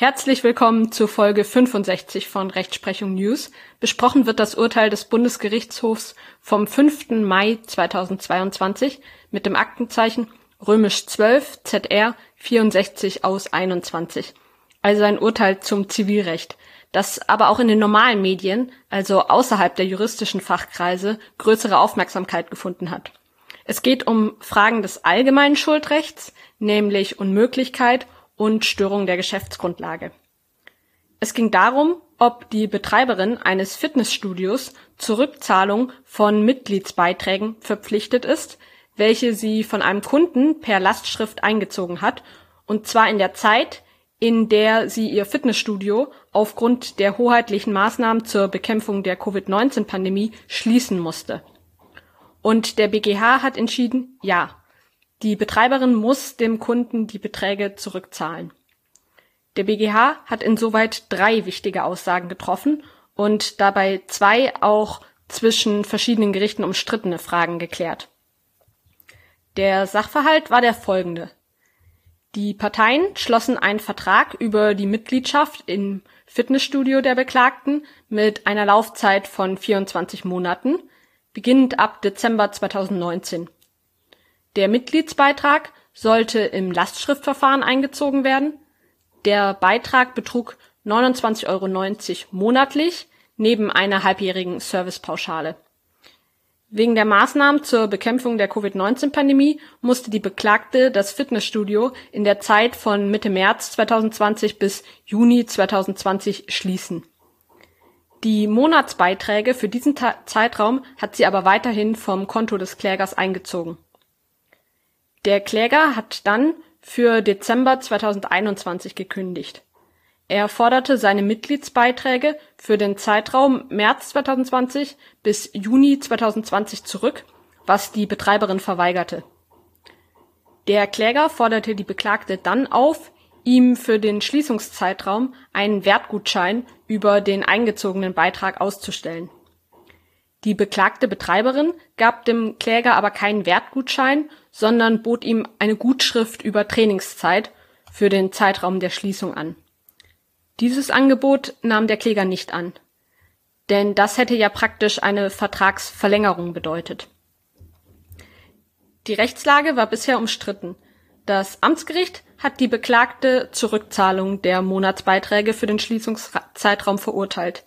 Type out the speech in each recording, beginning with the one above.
Herzlich willkommen zu Folge 65 von Rechtsprechung News. Besprochen wird das Urteil des Bundesgerichtshofs vom 5. Mai 2022 mit dem Aktenzeichen römisch 12 ZR 64 aus 21. Also ein Urteil zum Zivilrecht, das aber auch in den normalen Medien, also außerhalb der juristischen Fachkreise, größere Aufmerksamkeit gefunden hat. Es geht um Fragen des allgemeinen Schuldrechts, nämlich Unmöglichkeit und Störung der Geschäftsgrundlage. Es ging darum, ob die Betreiberin eines Fitnessstudios zur Rückzahlung von Mitgliedsbeiträgen verpflichtet ist, welche sie von einem Kunden per Lastschrift eingezogen hat, und zwar in der Zeit, in der sie ihr Fitnessstudio aufgrund der hoheitlichen Maßnahmen zur Bekämpfung der Covid-19-Pandemie schließen musste. Und der BGH hat entschieden, ja, die Betreiberin muss dem Kunden die Beträge zurückzahlen. Der BGH hat insoweit drei wichtige Aussagen getroffen und dabei zwei auch zwischen verschiedenen Gerichten umstrittene Fragen geklärt. Der Sachverhalt war der folgende. Die Parteien schlossen einen Vertrag über die Mitgliedschaft im Fitnessstudio der Beklagten mit einer Laufzeit von 24 Monaten, beginnend ab Dezember 2019. Der Mitgliedsbeitrag sollte im Lastschriftverfahren eingezogen werden. Der Beitrag betrug 29,90 Euro monatlich neben einer halbjährigen Servicepauschale. Wegen der Maßnahmen zur Bekämpfung der Covid-19-Pandemie musste die Beklagte das Fitnessstudio in der Zeit von Mitte März 2020 bis Juni 2020 schließen. Die Monatsbeiträge für diesen Ta Zeitraum hat sie aber weiterhin vom Konto des Klägers eingezogen. Der Kläger hat dann für Dezember 2021 gekündigt. Er forderte seine Mitgliedsbeiträge für den Zeitraum März 2020 bis Juni 2020 zurück, was die Betreiberin verweigerte. Der Kläger forderte die Beklagte dann auf, ihm für den Schließungszeitraum einen Wertgutschein über den eingezogenen Beitrag auszustellen die beklagte Betreiberin gab dem Kläger aber keinen Wertgutschein, sondern bot ihm eine Gutschrift über Trainingszeit für den Zeitraum der Schließung an. Dieses Angebot nahm der Kläger nicht an, denn das hätte ja praktisch eine Vertragsverlängerung bedeutet. Die Rechtslage war bisher umstritten. Das Amtsgericht hat die Beklagte zur Rückzahlung der Monatsbeiträge für den Schließungszeitraum verurteilt.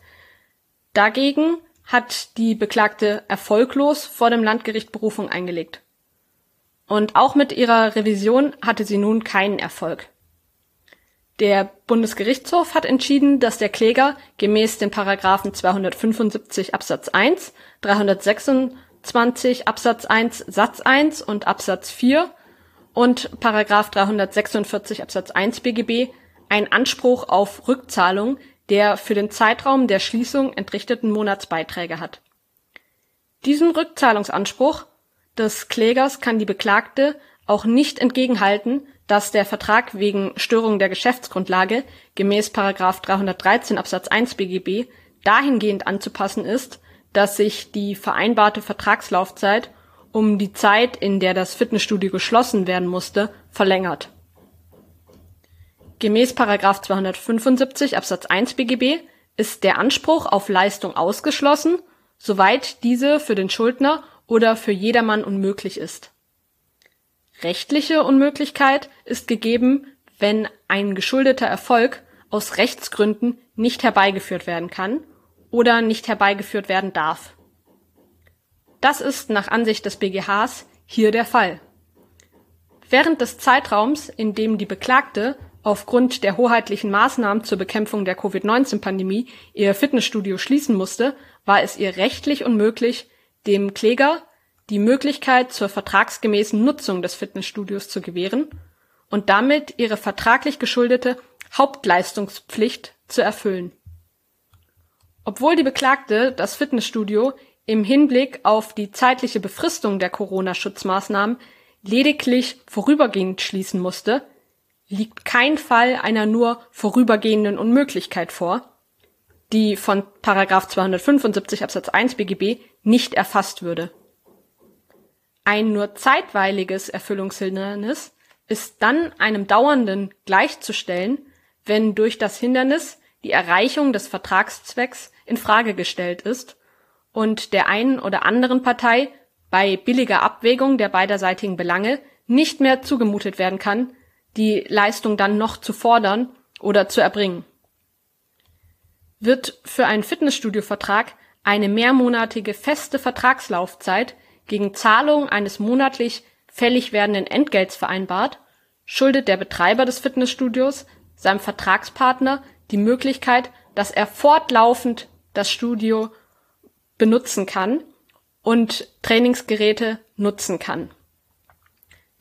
Dagegen hat die Beklagte erfolglos vor dem Landgericht Berufung eingelegt. Und auch mit ihrer Revision hatte sie nun keinen Erfolg. Der Bundesgerichtshof hat entschieden, dass der Kläger gemäß den Paragraphen 275 Absatz 1, 326 Absatz 1 Satz 1 und Absatz 4 und Paragraph 346 Absatz 1 BGB einen Anspruch auf Rückzahlung der für den Zeitraum der Schließung entrichteten Monatsbeiträge hat. Diesen Rückzahlungsanspruch des Klägers kann die Beklagte auch nicht entgegenhalten, dass der Vertrag wegen Störung der Geschäftsgrundlage gemäß 313 Absatz 1 BGB dahingehend anzupassen ist, dass sich die vereinbarte Vertragslaufzeit um die Zeit, in der das Fitnessstudio geschlossen werden musste, verlängert Gemäß § 275 Absatz 1 BGB ist der Anspruch auf Leistung ausgeschlossen, soweit diese für den Schuldner oder für jedermann unmöglich ist. Rechtliche Unmöglichkeit ist gegeben, wenn ein geschuldeter Erfolg aus Rechtsgründen nicht herbeigeführt werden kann oder nicht herbeigeführt werden darf. Das ist nach Ansicht des BGHs hier der Fall. Während des Zeitraums, in dem die Beklagte aufgrund der hoheitlichen Maßnahmen zur Bekämpfung der Covid-19-Pandemie ihr Fitnessstudio schließen musste, war es ihr rechtlich unmöglich, dem Kläger die Möglichkeit zur vertragsgemäßen Nutzung des Fitnessstudios zu gewähren und damit ihre vertraglich geschuldete Hauptleistungspflicht zu erfüllen. Obwohl die Beklagte das Fitnessstudio im Hinblick auf die zeitliche Befristung der Corona-Schutzmaßnahmen lediglich vorübergehend schließen musste, liegt kein Fall einer nur vorübergehenden Unmöglichkeit vor, die von § 275 Absatz 1 BGB nicht erfasst würde. Ein nur zeitweiliges Erfüllungshindernis ist dann einem dauernden gleichzustellen, wenn durch das Hindernis die Erreichung des Vertragszwecks in Frage gestellt ist und der einen oder anderen Partei bei billiger Abwägung der beiderseitigen Belange nicht mehr zugemutet werden kann, die Leistung dann noch zu fordern oder zu erbringen. Wird für einen Fitnessstudio-Vertrag eine mehrmonatige feste Vertragslaufzeit gegen Zahlung eines monatlich fällig werdenden Entgelts vereinbart, schuldet der Betreiber des Fitnessstudios seinem Vertragspartner die Möglichkeit, dass er fortlaufend das Studio benutzen kann und Trainingsgeräte nutzen kann.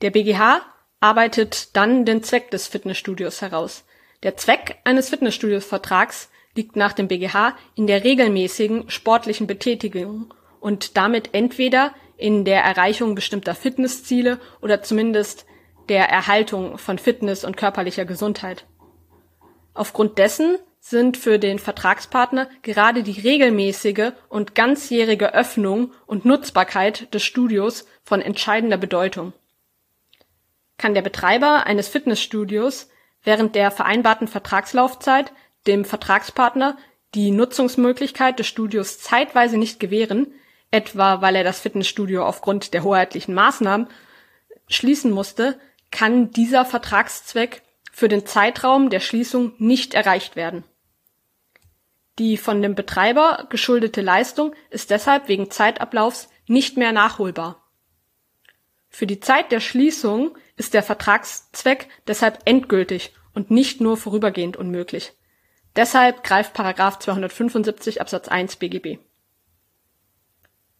Der BGH arbeitet dann den Zweck des Fitnessstudios heraus. Der Zweck eines Fitnessstudios-Vertrags liegt nach dem BGH in der regelmäßigen sportlichen Betätigung und damit entweder in der Erreichung bestimmter Fitnessziele oder zumindest der Erhaltung von Fitness und körperlicher Gesundheit. Aufgrund dessen sind für den Vertragspartner gerade die regelmäßige und ganzjährige Öffnung und Nutzbarkeit des Studios von entscheidender Bedeutung. Kann der Betreiber eines Fitnessstudios während der vereinbarten Vertragslaufzeit dem Vertragspartner die Nutzungsmöglichkeit des Studios zeitweise nicht gewähren, etwa weil er das Fitnessstudio aufgrund der hoheitlichen Maßnahmen schließen musste, kann dieser Vertragszweck für den Zeitraum der Schließung nicht erreicht werden. Die von dem Betreiber geschuldete Leistung ist deshalb wegen Zeitablaufs nicht mehr nachholbar. Für die Zeit der Schließung ist der Vertragszweck deshalb endgültig und nicht nur vorübergehend unmöglich. Deshalb greift § 275 Absatz 1 BGB.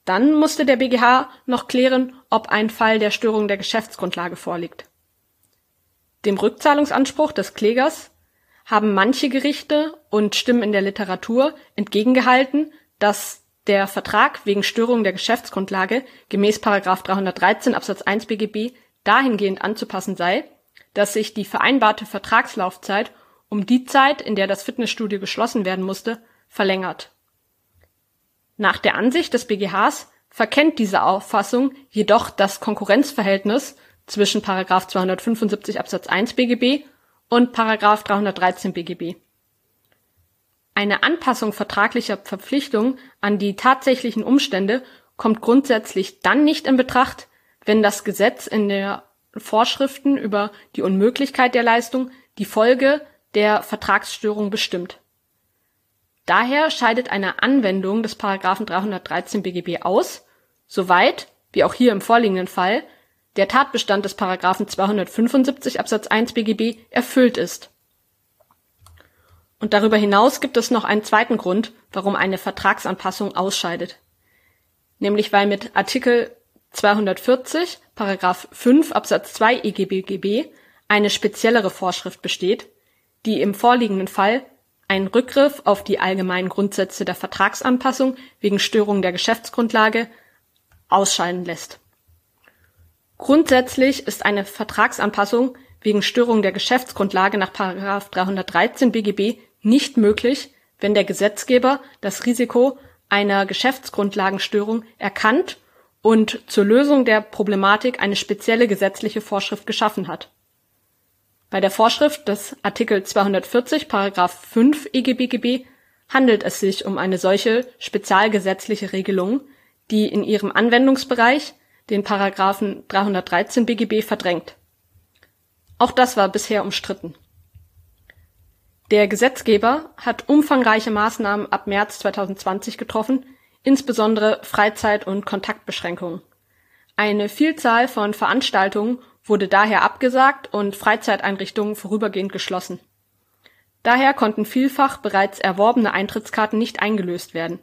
Dann musste der BGH noch klären, ob ein Fall der Störung der Geschäftsgrundlage vorliegt. Dem Rückzahlungsanspruch des Klägers haben manche Gerichte und Stimmen in der Literatur entgegengehalten, dass der Vertrag wegen Störung der Geschäftsgrundlage gemäß § 313 Absatz 1 BGB dahingehend anzupassen sei, dass sich die vereinbarte Vertragslaufzeit um die Zeit, in der das Fitnessstudio geschlossen werden musste, verlängert. Nach der Ansicht des BGHs verkennt diese Auffassung jedoch das Konkurrenzverhältnis zwischen § 275 Absatz 1 BGB und § 313 BGB. Eine Anpassung vertraglicher Verpflichtungen an die tatsächlichen Umstände kommt grundsätzlich dann nicht in Betracht, wenn das Gesetz in der Vorschriften über die Unmöglichkeit der Leistung die Folge der Vertragsstörung bestimmt. Daher scheidet eine Anwendung des § 313 BGB aus, soweit, wie auch hier im vorliegenden Fall, der Tatbestand des § 275 Absatz 1 BGB erfüllt ist. Und darüber hinaus gibt es noch einen zweiten Grund, warum eine Vertragsanpassung ausscheidet. Nämlich weil mit Artikel 240 § 5 Absatz 2 EGBGB eine speziellere Vorschrift besteht, die im vorliegenden Fall einen Rückgriff auf die allgemeinen Grundsätze der Vertragsanpassung wegen Störung der Geschäftsgrundlage ausscheiden lässt. Grundsätzlich ist eine Vertragsanpassung wegen Störung der Geschäftsgrundlage nach § 313 BGB nicht möglich, wenn der Gesetzgeber das Risiko einer Geschäftsgrundlagenstörung erkannt und zur Lösung der Problematik eine spezielle gesetzliche Vorschrift geschaffen hat bei der Vorschrift des Artikel 240 § 5 EGBGB handelt es sich um eine solche spezialgesetzliche Regelung, die in ihrem Anwendungsbereich den § 313 BGB verdrängt. Auch das war bisher umstritten. Der Gesetzgeber hat umfangreiche Maßnahmen ab März 2020 getroffen, insbesondere Freizeit und Kontaktbeschränkungen. Eine Vielzahl von Veranstaltungen wurde daher abgesagt und Freizeiteinrichtungen vorübergehend geschlossen. Daher konnten vielfach bereits erworbene Eintrittskarten nicht eingelöst werden.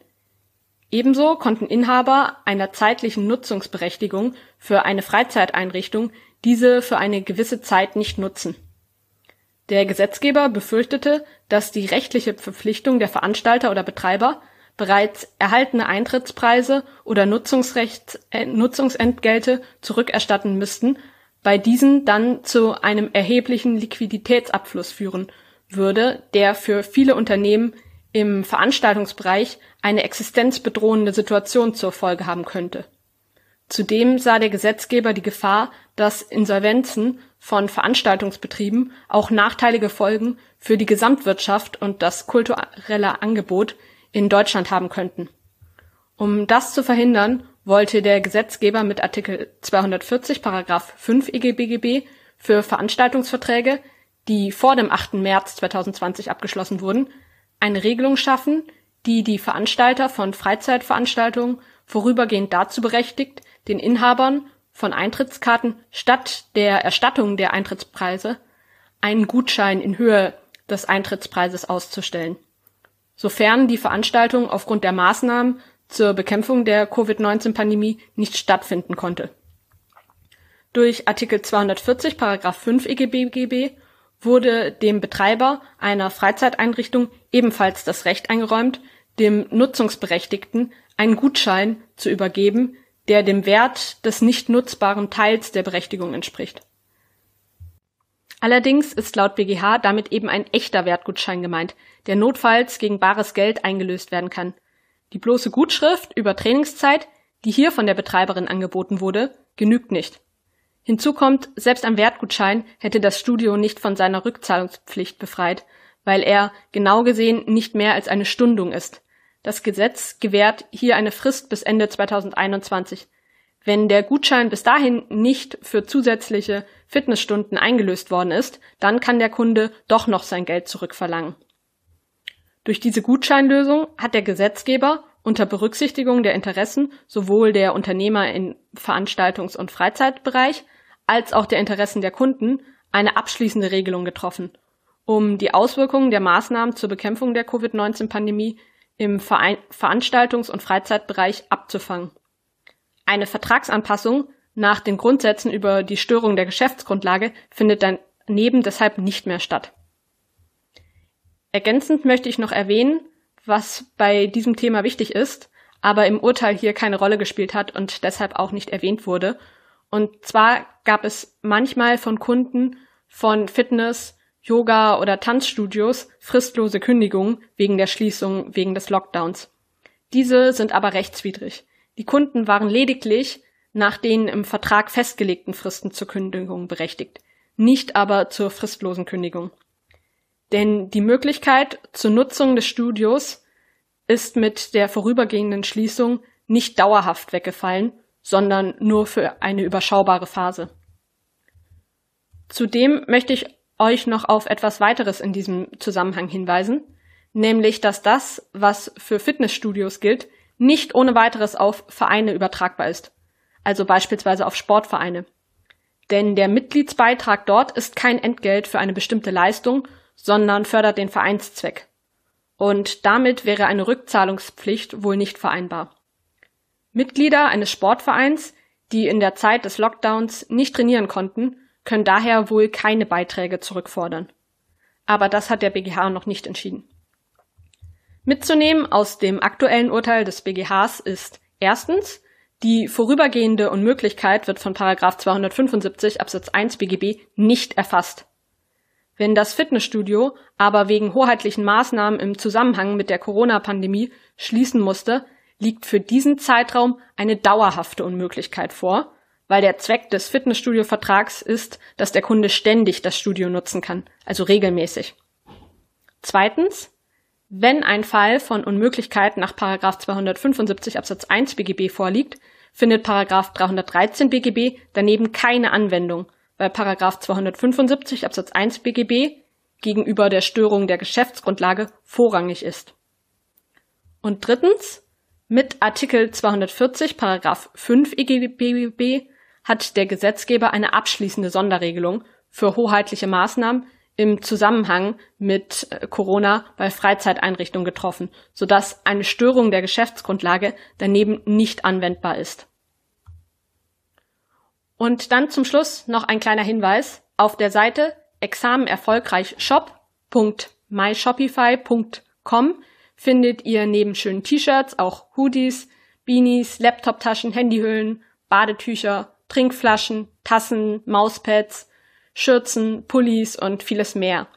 Ebenso konnten Inhaber einer zeitlichen Nutzungsberechtigung für eine Freizeiteinrichtung diese für eine gewisse Zeit nicht nutzen. Der Gesetzgeber befürchtete, dass die rechtliche Verpflichtung der Veranstalter oder Betreiber, bereits erhaltene Eintrittspreise oder Nutzungsrechts äh, Nutzungsentgelte zurückerstatten müssten bei diesen dann zu einem erheblichen Liquiditätsabfluss führen würde, der für viele Unternehmen im Veranstaltungsbereich eine existenzbedrohende Situation zur Folge haben könnte. Zudem sah der Gesetzgeber die Gefahr, dass Insolvenzen von Veranstaltungsbetrieben auch nachteilige Folgen für die Gesamtwirtschaft und das kulturelle Angebot in Deutschland haben könnten. Um das zu verhindern, wollte der Gesetzgeber mit Artikel 240 Paragraph 5 EGBGB für Veranstaltungsverträge, die vor dem 8. März 2020 abgeschlossen wurden, eine Regelung schaffen, die die Veranstalter von Freizeitveranstaltungen vorübergehend dazu berechtigt, den Inhabern von Eintrittskarten statt der Erstattung der Eintrittspreise einen Gutschein in Höhe des Eintrittspreises auszustellen, sofern die Veranstaltung aufgrund der Maßnahmen zur Bekämpfung der Covid-19-Pandemie nicht stattfinden konnte. Durch Artikel 240 Paragraph 5 EGBGB wurde dem Betreiber einer Freizeiteinrichtung ebenfalls das Recht eingeräumt, dem Nutzungsberechtigten einen Gutschein zu übergeben, der dem Wert des nicht nutzbaren Teils der Berechtigung entspricht. Allerdings ist laut BGH damit eben ein echter Wertgutschein gemeint, der notfalls gegen bares Geld eingelöst werden kann. Die bloße Gutschrift über Trainingszeit, die hier von der Betreiberin angeboten wurde, genügt nicht. Hinzu kommt, selbst ein Wertgutschein hätte das Studio nicht von seiner Rückzahlungspflicht befreit, weil er genau gesehen nicht mehr als eine Stundung ist. Das Gesetz gewährt hier eine Frist bis Ende 2021. Wenn der Gutschein bis dahin nicht für zusätzliche Fitnessstunden eingelöst worden ist, dann kann der Kunde doch noch sein Geld zurückverlangen. Durch diese Gutscheinlösung hat der Gesetzgeber unter Berücksichtigung der Interessen sowohl der Unternehmer im Veranstaltungs- und Freizeitbereich als auch der Interessen der Kunden eine abschließende Regelung getroffen, um die Auswirkungen der Maßnahmen zur Bekämpfung der Covid-19-Pandemie im Verein Veranstaltungs- und Freizeitbereich abzufangen. Eine Vertragsanpassung nach den Grundsätzen über die Störung der Geschäftsgrundlage findet daneben deshalb nicht mehr statt. Ergänzend möchte ich noch erwähnen, was bei diesem Thema wichtig ist, aber im Urteil hier keine Rolle gespielt hat und deshalb auch nicht erwähnt wurde, und zwar gab es manchmal von Kunden von Fitness, Yoga oder Tanzstudios fristlose Kündigungen wegen der Schließung wegen des Lockdowns. Diese sind aber rechtswidrig. Die Kunden waren lediglich nach den im Vertrag festgelegten Fristen zur Kündigung berechtigt, nicht aber zur fristlosen Kündigung. Denn die Möglichkeit zur Nutzung des Studios ist mit der vorübergehenden Schließung nicht dauerhaft weggefallen sondern nur für eine überschaubare Phase. Zudem möchte ich euch noch auf etwas weiteres in diesem Zusammenhang hinweisen, nämlich dass das, was für Fitnessstudios gilt, nicht ohne weiteres auf Vereine übertragbar ist, also beispielsweise auf Sportvereine. Denn der Mitgliedsbeitrag dort ist kein Entgelt für eine bestimmte Leistung, sondern fördert den Vereinszweck. Und damit wäre eine Rückzahlungspflicht wohl nicht vereinbar. Mitglieder eines Sportvereins, die in der Zeit des Lockdowns nicht trainieren konnten, können daher wohl keine Beiträge zurückfordern. Aber das hat der BGH noch nicht entschieden. Mitzunehmen aus dem aktuellen Urteil des BGHs ist erstens, die vorübergehende Unmöglichkeit wird von 275 Absatz 1 BGB nicht erfasst. Wenn das Fitnessstudio aber wegen hoheitlichen Maßnahmen im Zusammenhang mit der Corona-Pandemie schließen musste, liegt für diesen Zeitraum eine dauerhafte Unmöglichkeit vor, weil der Zweck des Fitnessstudio-Vertrags ist, dass der Kunde ständig das Studio nutzen kann, also regelmäßig. Zweitens, wenn ein Fall von Unmöglichkeit nach 275 Absatz 1 BGB vorliegt, findet 313 BGB daneben keine Anwendung, weil 275 Absatz 1 BGB gegenüber der Störung der Geschäftsgrundlage vorrangig ist. Und drittens, mit Artikel 240 Paragraph 5 EGBB hat der Gesetzgeber eine abschließende Sonderregelung für hoheitliche Maßnahmen im Zusammenhang mit äh, Corona bei Freizeiteinrichtungen getroffen, sodass eine Störung der Geschäftsgrundlage daneben nicht anwendbar ist. Und dann zum Schluss noch ein kleiner Hinweis. Auf der Seite examenerfolgreich shop.myshopify.com findet ihr neben schönen T-Shirts auch Hoodies, Beanies, Laptoptaschen, Handyhüllen, Badetücher, Trinkflaschen, Tassen, Mauspads, Schürzen, Pullis und vieles mehr.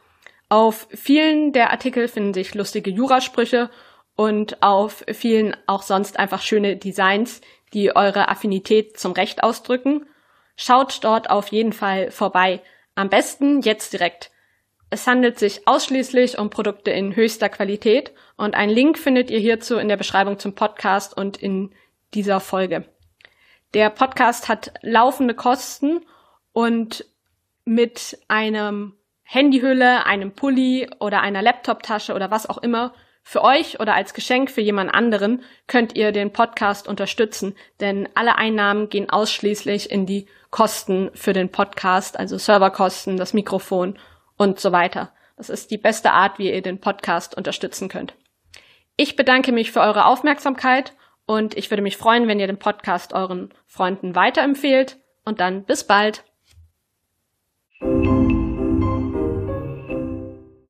Auf vielen der Artikel finden sich lustige Jurasprüche und auf vielen auch sonst einfach schöne Designs, die eure Affinität zum Recht ausdrücken. Schaut dort auf jeden Fall vorbei. Am besten jetzt direkt. Es handelt sich ausschließlich um Produkte in höchster Qualität und einen Link findet ihr hierzu in der Beschreibung zum Podcast und in dieser Folge. Der Podcast hat laufende Kosten und mit einem Handyhülle, einem Pulli oder einer Laptoptasche oder was auch immer für euch oder als Geschenk für jemand anderen könnt ihr den Podcast unterstützen, denn alle Einnahmen gehen ausschließlich in die Kosten für den Podcast, also Serverkosten, das Mikrofon und so weiter. Das ist die beste Art, wie ihr den Podcast unterstützen könnt. Ich bedanke mich für eure Aufmerksamkeit und ich würde mich freuen, wenn ihr den Podcast euren Freunden weiterempfehlt und dann bis bald.